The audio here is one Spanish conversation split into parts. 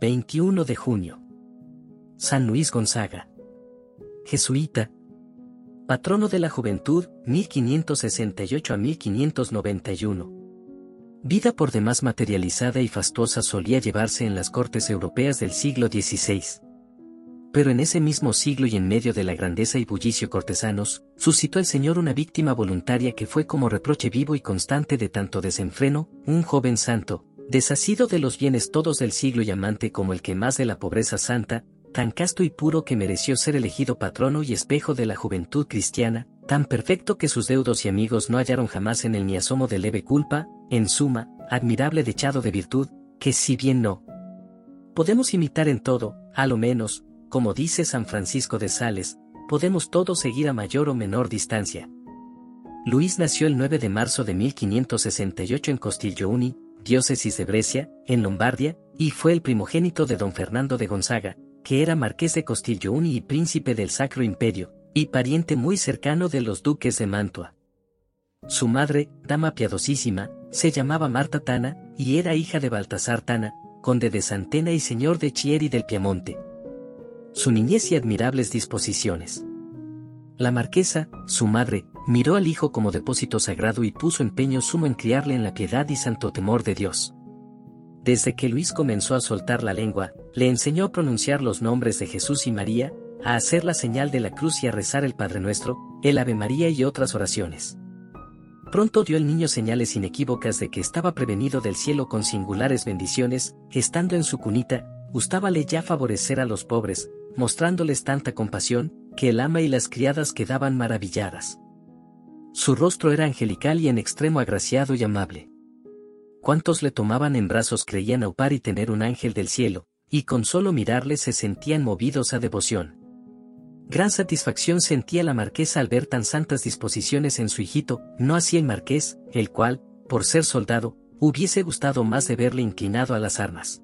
21 de junio. San Luis Gonzaga. Jesuita. Patrono de la juventud, 1568 a 1591. Vida por demás materializada y fastuosa solía llevarse en las cortes europeas del siglo XVI. Pero en ese mismo siglo y en medio de la grandeza y bullicio cortesanos, suscitó el Señor una víctima voluntaria que fue como reproche vivo y constante de tanto desenfreno, un joven santo, desasido de los bienes todos del siglo y amante como el que más de la pobreza santa, tan casto y puro que mereció ser elegido patrono y espejo de la juventud cristiana, tan perfecto que sus deudos y amigos no hallaron jamás en él ni asomo de leve culpa, en suma, admirable dechado de virtud, que si bien no podemos imitar en todo, a lo menos, como dice San Francisco de Sales, podemos todos seguir a mayor o menor distancia. Luis nació el 9 de marzo de 1568 en Costiglioni, diócesis de Brescia, en Lombardia, y fue el primogénito de don Fernando de Gonzaga, que era marqués de Costiglioni y príncipe del Sacro Imperio, y pariente muy cercano de los duques de Mantua. Su madre, dama piadosísima, se llamaba Marta Tana, y era hija de Baltasar Tana, conde de Santena y señor de Chieri del Piamonte. Su niñez y admirables disposiciones. La marquesa, su madre, miró al hijo como depósito sagrado y puso empeño sumo en criarle en la piedad y santo temor de Dios. Desde que Luis comenzó a soltar la lengua, le enseñó a pronunciar los nombres de Jesús y María, a hacer la señal de la cruz y a rezar el Padre Nuestro, el Ave María y otras oraciones. Pronto dio el niño señales inequívocas de que estaba prevenido del cielo con singulares bendiciones, estando en su cunita, gustábale ya favorecer a los pobres, mostrándoles tanta compasión, que el ama y las criadas quedaban maravilladas. Su rostro era angelical y en extremo agraciado y amable. Cuantos le tomaban en brazos creían aupar y tener un ángel del cielo, y con solo mirarle se sentían movidos a devoción. Gran satisfacción sentía la marquesa al ver tan santas disposiciones en su hijito, no así el marqués, el cual, por ser soldado, hubiese gustado más de verle inclinado a las armas.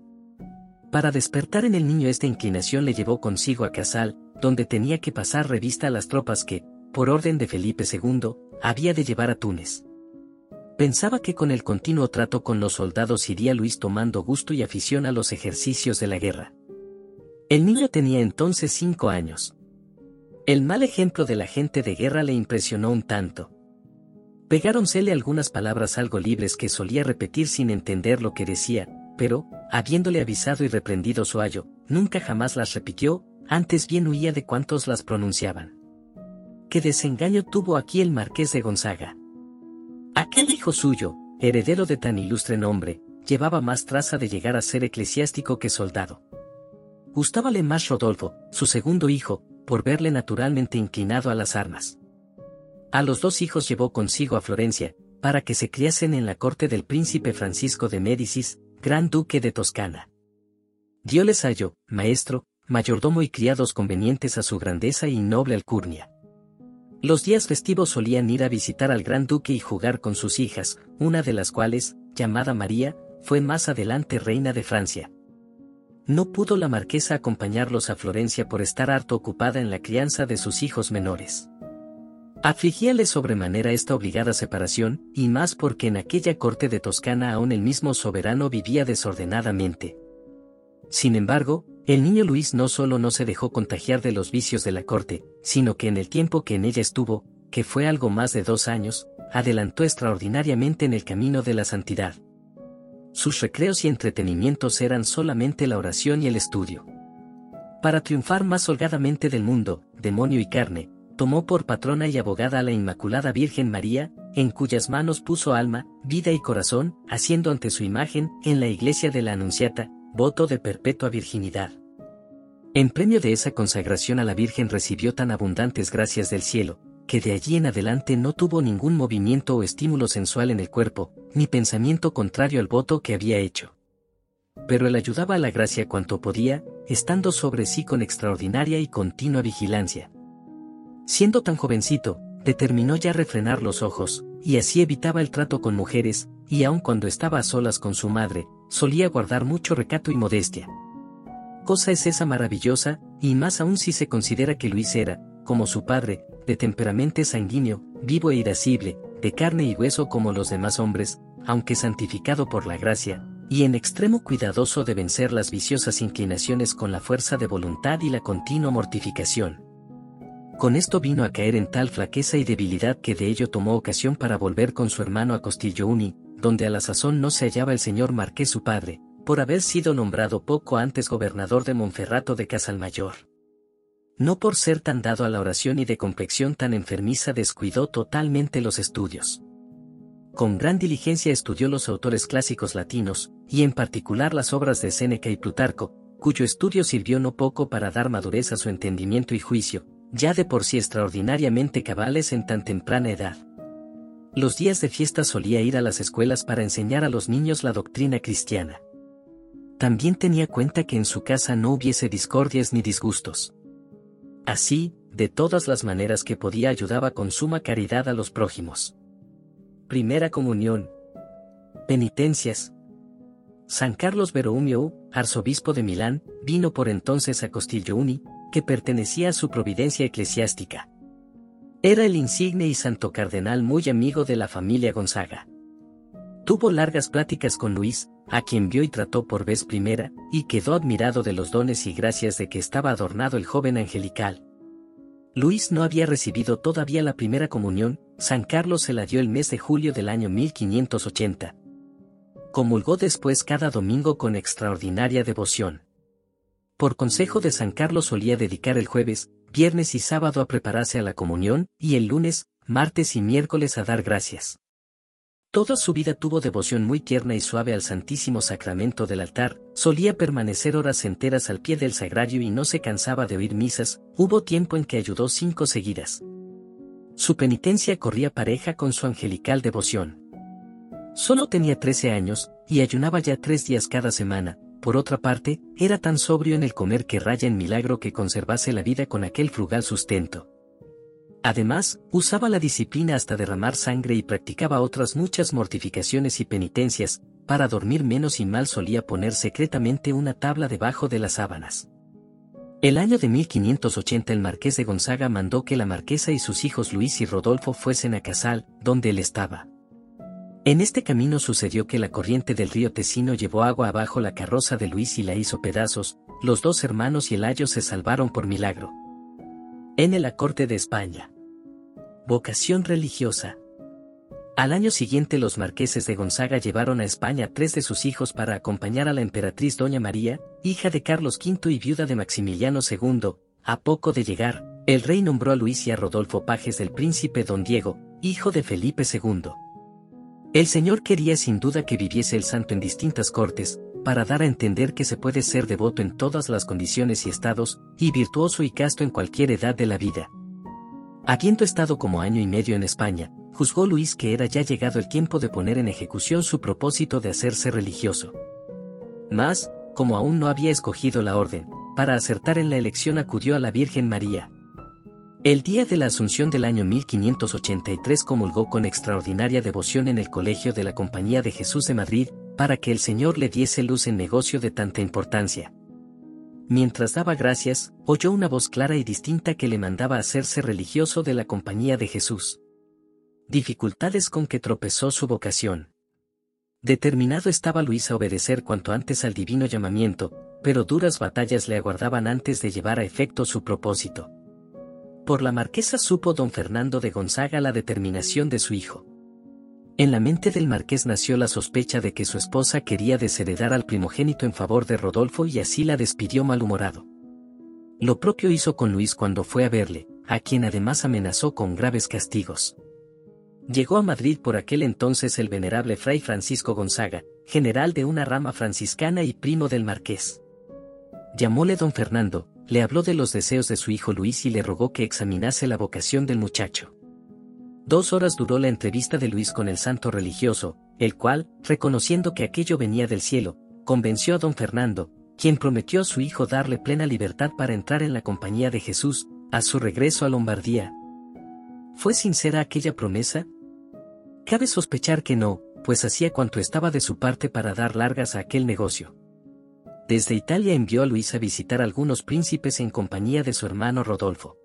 Para despertar en el niño esta inclinación le llevó consigo a Casal, donde tenía que pasar revista a las tropas que, por orden de Felipe II, había de llevar a Túnez. Pensaba que con el continuo trato con los soldados iría Luis tomando gusto y afición a los ejercicios de la guerra. El niño tenía entonces cinco años. El mal ejemplo de la gente de guerra le impresionó un tanto. Pegáronsele algunas palabras algo libres que solía repetir sin entender lo que decía, pero, habiéndole avisado y reprendido su ayo, nunca jamás las repitió, antes bien huía de cuantos las pronunciaban qué desengaño tuvo aquí el marqués de Gonzaga. Aquel hijo suyo, heredero de tan ilustre nombre, llevaba más traza de llegar a ser eclesiástico que soldado. Gustábale más Rodolfo, su segundo hijo, por verle naturalmente inclinado a las armas. A los dos hijos llevó consigo a Florencia, para que se criasen en la corte del príncipe Francisco de Médicis, gran duque de Toscana. Dióles hallo, maestro, mayordomo y criados convenientes a su grandeza y noble alcurnia. Los días festivos solían ir a visitar al gran duque y jugar con sus hijas, una de las cuales, llamada María, fue más adelante reina de Francia. No pudo la marquesa acompañarlos a Florencia por estar harto ocupada en la crianza de sus hijos menores. Afligíale sobremanera esta obligada separación, y más porque en aquella corte de Toscana aún el mismo soberano vivía desordenadamente. Sin embargo, el niño Luis no solo no se dejó contagiar de los vicios de la corte, sino que en el tiempo que en ella estuvo, que fue algo más de dos años, adelantó extraordinariamente en el camino de la santidad. Sus recreos y entretenimientos eran solamente la oración y el estudio. Para triunfar más holgadamente del mundo, demonio y carne, tomó por patrona y abogada a la Inmaculada Virgen María, en cuyas manos puso alma, vida y corazón, haciendo ante su imagen, en la iglesia de la Anunciata, voto de perpetua virginidad. En premio de esa consagración a la Virgen recibió tan abundantes gracias del cielo, que de allí en adelante no tuvo ningún movimiento o estímulo sensual en el cuerpo, ni pensamiento contrario al voto que había hecho. Pero él ayudaba a la gracia cuanto podía, estando sobre sí con extraordinaria y continua vigilancia. Siendo tan jovencito, determinó ya refrenar los ojos, y así evitaba el trato con mujeres, y aun cuando estaba a solas con su madre, solía guardar mucho recato y modestia. Cosa es esa maravillosa, y más aún si se considera que Luis era, como su padre, de temperamento sanguíneo, vivo e irascible, de carne y hueso como los demás hombres, aunque santificado por la gracia, y en extremo cuidadoso de vencer las viciosas inclinaciones con la fuerza de voluntad y la continua mortificación. Con esto vino a caer en tal flaqueza y debilidad que de ello tomó ocasión para volver con su hermano a Uni, donde a la sazón no se hallaba el señor Marqués su padre, por haber sido nombrado poco antes gobernador de Monferrato de Casalmayor. No por ser tan dado a la oración y de complexión tan enfermiza descuidó totalmente los estudios. Con gran diligencia estudió los autores clásicos latinos, y en particular las obras de Séneca y Plutarco, cuyo estudio sirvió no poco para dar madurez a su entendimiento y juicio, ya de por sí extraordinariamente cabales en tan temprana edad. Los días de fiesta solía ir a las escuelas para enseñar a los niños la doctrina cristiana. También tenía cuenta que en su casa no hubiese discordias ni disgustos. Así, de todas las maneras que podía ayudaba con suma caridad a los prójimos. Primera Comunión. Penitencias. San Carlos Borromeo, arzobispo de Milán, vino por entonces a Uni, que pertenecía a su providencia eclesiástica. Era el insigne y santo cardenal muy amigo de la familia Gonzaga. Tuvo largas pláticas con Luis, a quien vio y trató por vez primera, y quedó admirado de los dones y gracias de que estaba adornado el joven angelical. Luis no había recibido todavía la primera comunión, San Carlos se la dio el mes de julio del año 1580. Comulgó después cada domingo con extraordinaria devoción. Por consejo de San Carlos solía dedicar el jueves, viernes y sábado a prepararse a la comunión, y el lunes, martes y miércoles a dar gracias. Toda su vida tuvo devoción muy tierna y suave al Santísimo Sacramento del altar, solía permanecer horas enteras al pie del sagrario y no se cansaba de oír misas, hubo tiempo en que ayudó cinco seguidas. Su penitencia corría pareja con su angelical devoción. Solo tenía trece años, y ayunaba ya tres días cada semana, por otra parte, era tan sobrio en el comer que raya en milagro que conservase la vida con aquel frugal sustento. Además, usaba la disciplina hasta derramar sangre y practicaba otras muchas mortificaciones y penitencias, para dormir menos y mal solía poner secretamente una tabla debajo de las sábanas. El año de 1580 el marqués de Gonzaga mandó que la marquesa y sus hijos Luis y Rodolfo fuesen a Casal, donde él estaba. En este camino sucedió que la corriente del río Tesino llevó agua abajo la carroza de Luis y la hizo pedazos, los dos hermanos y el ayo se salvaron por milagro. En la corte de España. Vocación religiosa. Al año siguiente los marqueses de Gonzaga llevaron a España tres de sus hijos para acompañar a la emperatriz Doña María, hija de Carlos V y viuda de Maximiliano II. A poco de llegar, el rey nombró a Luis y a Rodolfo pajes del príncipe Don Diego, hijo de Felipe II. El Señor quería sin duda que viviese el santo en distintas cortes, para dar a entender que se puede ser devoto en todas las condiciones y estados, y virtuoso y casto en cualquier edad de la vida. Habiendo estado como año y medio en España, juzgó Luis que era ya llegado el tiempo de poner en ejecución su propósito de hacerse religioso. Mas, como aún no había escogido la orden, para acertar en la elección acudió a la Virgen María. El día de la Asunción del año 1583 comulgó con extraordinaria devoción en el Colegio de la Compañía de Jesús de Madrid, para que el Señor le diese luz en negocio de tanta importancia. Mientras daba gracias, oyó una voz clara y distinta que le mandaba hacerse religioso de la Compañía de Jesús. Dificultades con que tropezó su vocación. Determinado estaba Luis a obedecer cuanto antes al divino llamamiento, pero duras batallas le aguardaban antes de llevar a efecto su propósito. Por la marquesa supo don Fernando de Gonzaga la determinación de su hijo. En la mente del marqués nació la sospecha de que su esposa quería desheredar al primogénito en favor de Rodolfo y así la despidió malhumorado. Lo propio hizo con Luis cuando fue a verle, a quien además amenazó con graves castigos. Llegó a Madrid por aquel entonces el venerable fray Francisco Gonzaga, general de una rama franciscana y primo del marqués. Llamóle don Fernando, le habló de los deseos de su hijo Luis y le rogó que examinase la vocación del muchacho. Dos horas duró la entrevista de Luis con el santo religioso, el cual, reconociendo que aquello venía del cielo, convenció a don Fernando, quien prometió a su hijo darle plena libertad para entrar en la compañía de Jesús, a su regreso a Lombardía. ¿Fue sincera aquella promesa? Cabe sospechar que no, pues hacía cuanto estaba de su parte para dar largas a aquel negocio. Desde Italia envió a Luis a visitar algunos príncipes en compañía de su hermano Rodolfo.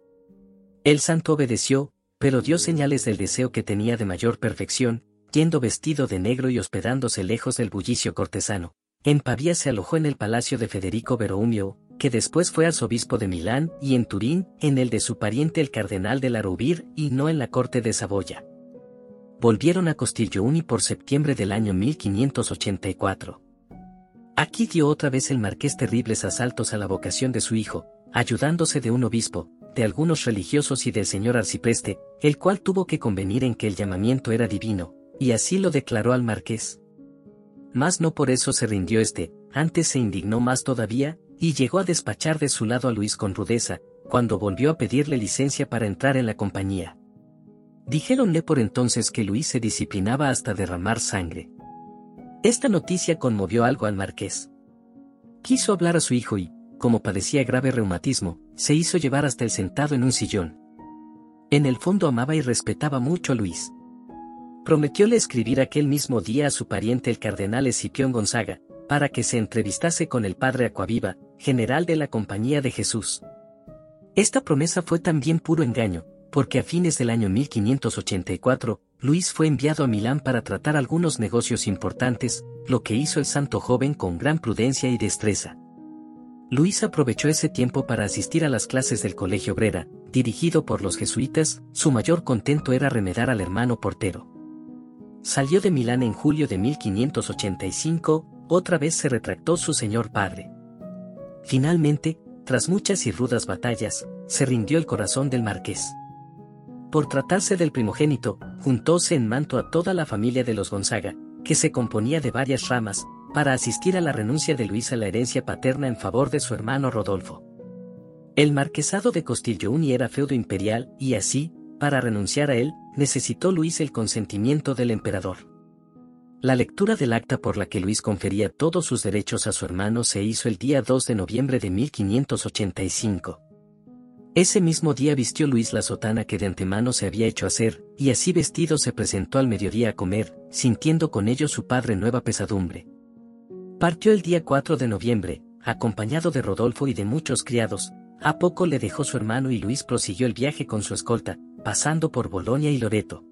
El santo obedeció, pero dio señales del deseo que tenía de mayor perfección, yendo vestido de negro y hospedándose lejos del bullicio cortesano. En Pavía se alojó en el palacio de Federico Veroumio, que después fue arzobispo de Milán, y en Turín, en el de su pariente el cardenal de la Rubir, y no en la corte de Saboya. Volvieron a Costiglioni por septiembre del año 1584. Aquí dio otra vez el marqués terribles asaltos a la vocación de su hijo, ayudándose de un obispo, de algunos religiosos y del señor arcipreste, el cual tuvo que convenir en que el llamamiento era divino, y así lo declaró al marqués. Mas no por eso se rindió este, antes se indignó más todavía, y llegó a despachar de su lado a Luis con rudeza, cuando volvió a pedirle licencia para entrar en la compañía. Dijéronle por entonces que Luis se disciplinaba hasta derramar sangre. Esta noticia conmovió algo al marqués. Quiso hablar a su hijo y, como padecía grave reumatismo, se hizo llevar hasta el sentado en un sillón. En el fondo amaba y respetaba mucho a Luis. Prometióle escribir aquel mismo día a su pariente el cardenal Escipión Gonzaga, para que se entrevistase con el padre Acuaviva, general de la Compañía de Jesús. Esta promesa fue también puro engaño, porque a fines del año 1584, Luis fue enviado a Milán para tratar algunos negocios importantes, lo que hizo el santo joven con gran prudencia y destreza. Luis aprovechó ese tiempo para asistir a las clases del Colegio Obrera, dirigido por los jesuitas, su mayor contento era remedar al hermano portero. Salió de Milán en julio de 1585, otra vez se retractó su señor padre. Finalmente, tras muchas y rudas batallas, se rindió el corazón del marqués. Por tratarse del primogénito, juntóse en manto a toda la familia de los Gonzaga, que se componía de varias ramas, para asistir a la renuncia de Luis a la herencia paterna en favor de su hermano Rodolfo. El marquesado de Costiglioni era feudo imperial, y así, para renunciar a él, necesitó Luis el consentimiento del emperador. La lectura del acta por la que Luis confería todos sus derechos a su hermano se hizo el día 2 de noviembre de 1585. Ese mismo día vistió Luis la sotana que de antemano se había hecho hacer, y así vestido se presentó al mediodía a comer, sintiendo con ello su padre nueva pesadumbre. Partió el día 4 de noviembre, acompañado de Rodolfo y de muchos criados, a poco le dejó su hermano y Luis prosiguió el viaje con su escolta, pasando por Bolonia y Loreto.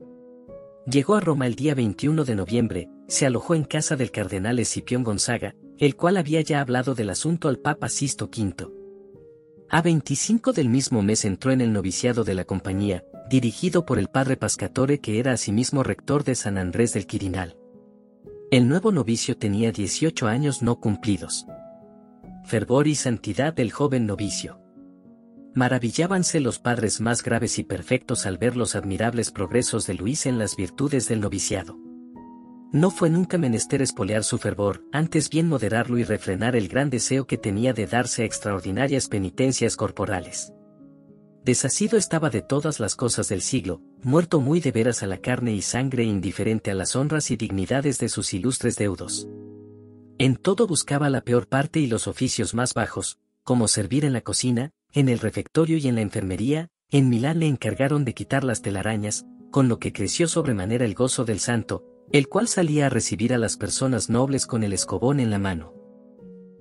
Llegó a Roma el día 21 de noviembre, se alojó en casa del cardenal Escipión Gonzaga, el cual había ya hablado del asunto al Papa Sisto V. A 25 del mismo mes entró en el noviciado de la compañía, dirigido por el padre Pascatore que era asimismo rector de San Andrés del Quirinal. El nuevo novicio tenía 18 años no cumplidos. Fervor y santidad del joven novicio. Maravillábanse los padres más graves y perfectos al ver los admirables progresos de Luis en las virtudes del noviciado. No fue nunca menester espolear su fervor, antes bien moderarlo y refrenar el gran deseo que tenía de darse extraordinarias penitencias corporales. Desasido estaba de todas las cosas del siglo, muerto muy de veras a la carne y sangre e indiferente a las honras y dignidades de sus ilustres deudos. En todo buscaba la peor parte y los oficios más bajos, como servir en la cocina, en el refectorio y en la enfermería, en Milán le encargaron de quitar las telarañas, con lo que creció sobremanera el gozo del santo, el cual salía a recibir a las personas nobles con el escobón en la mano.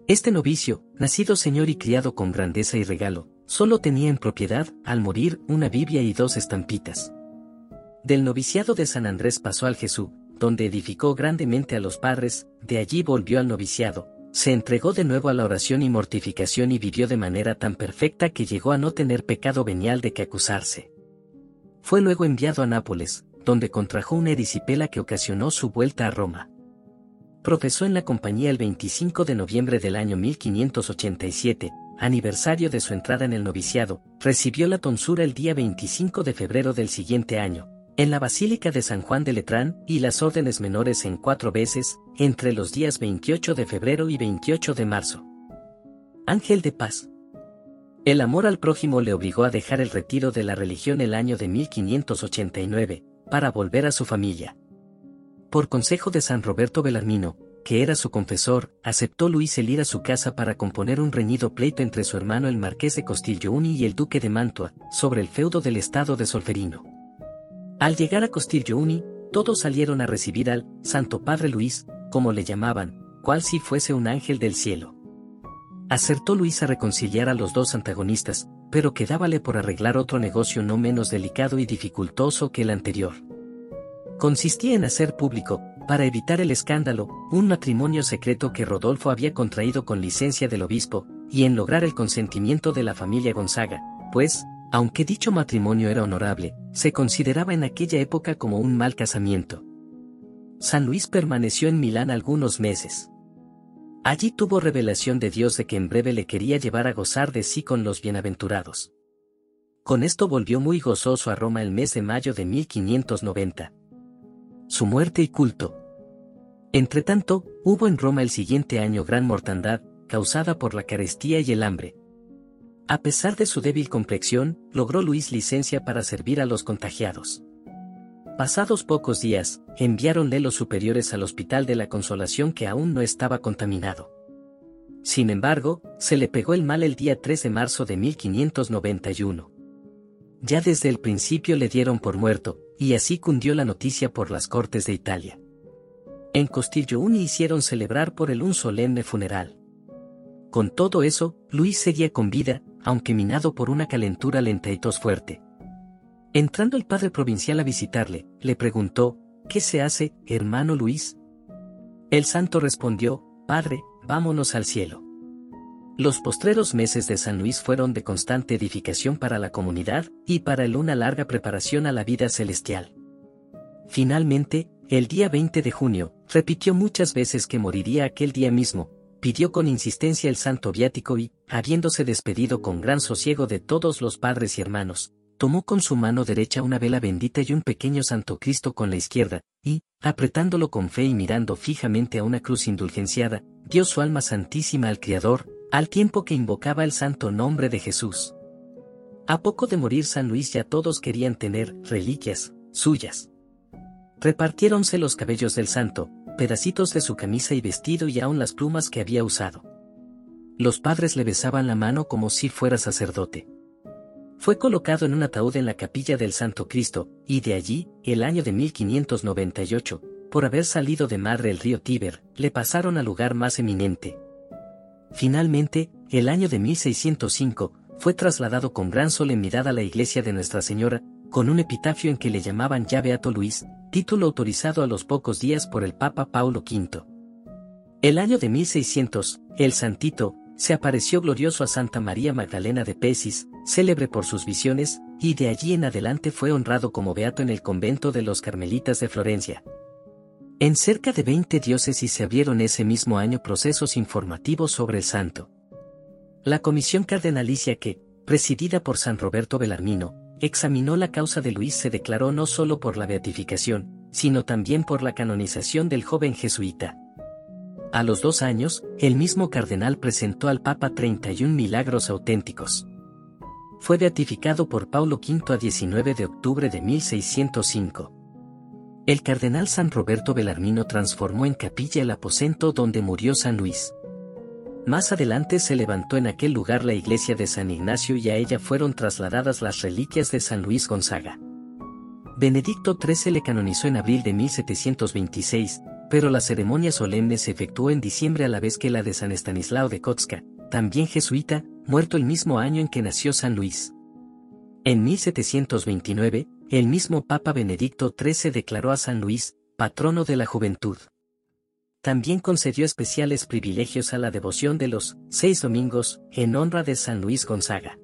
Este novicio, nacido señor y criado con grandeza y regalo, solo tenía en propiedad, al morir, una Biblia y dos estampitas. Del noviciado de San Andrés pasó al Jesús, donde edificó grandemente a los padres, de allí volvió al noviciado, se entregó de nuevo a la oración y mortificación y vivió de manera tan perfecta que llegó a no tener pecado venial de que acusarse. Fue luego enviado a Nápoles, donde contrajo una erisipela que ocasionó su vuelta a Roma. Profesó en la compañía el 25 de noviembre del año 1587, aniversario de su entrada en el noviciado, recibió la tonsura el día 25 de febrero del siguiente año, en la Basílica de San Juan de Letrán y las órdenes menores en cuatro veces, entre los días 28 de febrero y 28 de marzo. Ángel de paz. El amor al prójimo le obligó a dejar el retiro de la religión el año de 1589, para volver a su familia. Por consejo de San Roberto Belarmino, que era su confesor, aceptó Luis el ir a su casa para componer un reñido pleito entre su hermano el marqués de Costiglioni y el duque de Mantua, sobre el feudo del estado de Solferino. Al llegar a Costiglioni, todos salieron a recibir al Santo Padre Luis, como le llamaban, cual si fuese un ángel del cielo. Acertó Luis a reconciliar a los dos antagonistas, pero quedábale por arreglar otro negocio no menos delicado y dificultoso que el anterior. Consistía en hacer público, para evitar el escándalo, un matrimonio secreto que Rodolfo había contraído con licencia del obispo, y en lograr el consentimiento de la familia Gonzaga, pues, aunque dicho matrimonio era honorable, se consideraba en aquella época como un mal casamiento. San Luis permaneció en Milán algunos meses. Allí tuvo revelación de Dios de que en breve le quería llevar a gozar de sí con los bienaventurados. Con esto volvió muy gozoso a Roma el mes de mayo de 1590. Su muerte y culto. Entretanto, hubo en Roma el siguiente año gran mortandad, causada por la carestía y el hambre. A pesar de su débil complexión, logró Luis licencia para servir a los contagiados. Pasados pocos días, enviáronle los superiores al Hospital de la Consolación que aún no estaba contaminado. Sin embargo, se le pegó el mal el día 3 de marzo de 1591. Ya desde el principio le dieron por muerto, y así cundió la noticia por las cortes de Italia. En Uni hicieron celebrar por él un solemne funeral. Con todo eso, Luis seguía con vida, aunque minado por una calentura lenta y tos fuerte. Entrando el padre provincial a visitarle, le preguntó, ¿qué se hace, hermano Luis? El santo respondió, Padre, vámonos al cielo. Los postreros meses de San Luis fueron de constante edificación para la comunidad y para él una larga preparación a la vida celestial. Finalmente, el día 20 de junio, repitió muchas veces que moriría aquel día mismo, pidió con insistencia el santo viático y, habiéndose despedido con gran sosiego de todos los padres y hermanos, tomó con su mano derecha una vela bendita y un pequeño santo Cristo con la izquierda, y, apretándolo con fe y mirando fijamente a una cruz indulgenciada, dio su alma santísima al Criador, al tiempo que invocaba el santo nombre de Jesús. A poco de morir San Luis ya todos querían tener reliquias suyas. Repartiéronse los cabellos del santo, pedacitos de su camisa y vestido y aún las plumas que había usado. Los padres le besaban la mano como si fuera sacerdote. Fue colocado en un ataúd en la capilla del Santo Cristo, y de allí, el año de 1598, por haber salido de Madre el río Tíber, le pasaron al lugar más eminente, Finalmente, el año de 1605, fue trasladado con gran solemnidad a la iglesia de Nuestra Señora, con un epitafio en que le llamaban ya Beato Luis, título autorizado a los pocos días por el Papa Paulo V. El año de 1600, el Santito, se apareció glorioso a Santa María Magdalena de Pesis, célebre por sus visiones, y de allí en adelante fue honrado como beato en el convento de los Carmelitas de Florencia. En cerca de 20 diócesis se abrieron ese mismo año procesos informativos sobre el santo. La comisión cardenalicia que, presidida por San Roberto Belarmino, examinó la causa de Luis se declaró no solo por la beatificación, sino también por la canonización del joven jesuita. A los dos años, el mismo cardenal presentó al Papa 31 milagros auténticos. Fue beatificado por Paulo V a 19 de octubre de 1605. El cardenal San Roberto Belarmino transformó en capilla el aposento donde murió San Luis. Más adelante se levantó en aquel lugar la iglesia de San Ignacio y a ella fueron trasladadas las reliquias de San Luis Gonzaga. Benedicto XIII le canonizó en abril de 1726, pero la ceremonia solemne se efectuó en diciembre a la vez que la de San Estanislao de Kotska, también jesuita, muerto el mismo año en que nació San Luis. En 1729, el mismo Papa Benedicto XIII declaró a San Luis, patrono de la juventud. También concedió especiales privilegios a la devoción de los seis domingos, en honra de San Luis Gonzaga.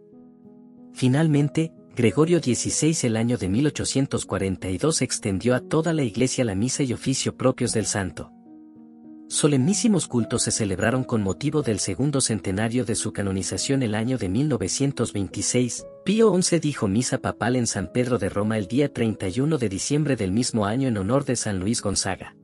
Finalmente, Gregorio XVI el año de 1842 extendió a toda la iglesia la misa y oficio propios del santo. Solemnísimos cultos se celebraron con motivo del segundo centenario de su canonización el año de 1926. Pío XI dijo misa papal en San Pedro de Roma el día 31 de diciembre del mismo año en honor de San Luis Gonzaga.